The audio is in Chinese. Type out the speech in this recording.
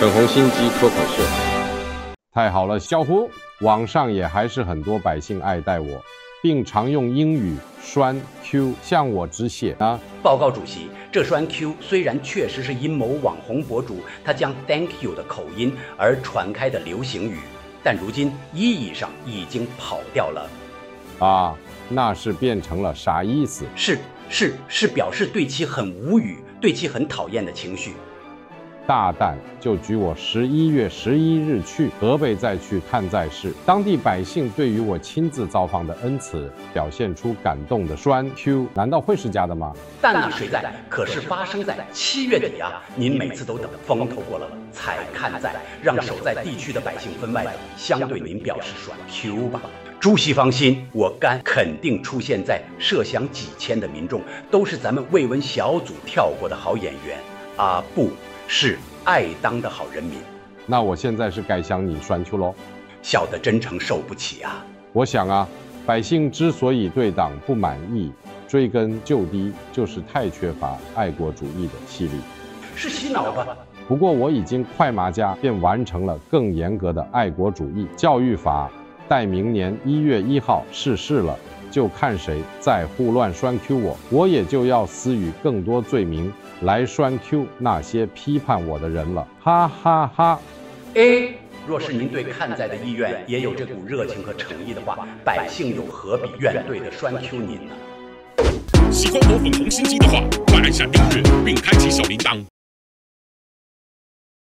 粉红心机脱口秀，太好了，小胡，网上也还是很多百姓爱戴我，并常用英语栓 Q 向我致谢啊。报告主席，这栓 Q 虽然确实是因某网红博主他将 Thank you 的口音而传开的流行语，但如今意义上已经跑掉了。啊，那是变成了啥意思？是是是，表示对其很无语。对其很讨厌的情绪，大胆就举我十一月十一日去河北再去看在是，当地百姓对于我亲自造访的恩赐表现出感动的栓 Q，难道会是假的吗？但那谁在？可是发生在七月底啊！您每次都等风头过了才看在，让守在地区的百姓分外的相对您表示栓 Q 吧。主席放心，我敢肯定，出现在设想几千的民众都是咱们慰问小组跳过的好演员啊，不是爱当的好人民。那我现在是该向你栓 Q 喽？小的真诚受不起啊！我想啊，百姓之所以对党不满意，追根究底就是太缺乏爱国主义的气力。是洗脑吧？不过我已经快马加鞭完成了更严格的爱国主义教育法。待明年一月一号逝世了，就看谁再胡乱栓 Q 我，我也就要私语更多罪名来栓 Q 那些批判我的人了，哈哈哈。A，若是您对看在的意愿也有这股热情和诚意的话，百姓又何必怨怼的栓 Q 您呢？喜欢我粉红心机的话，快按下订阅并开启小铃铛。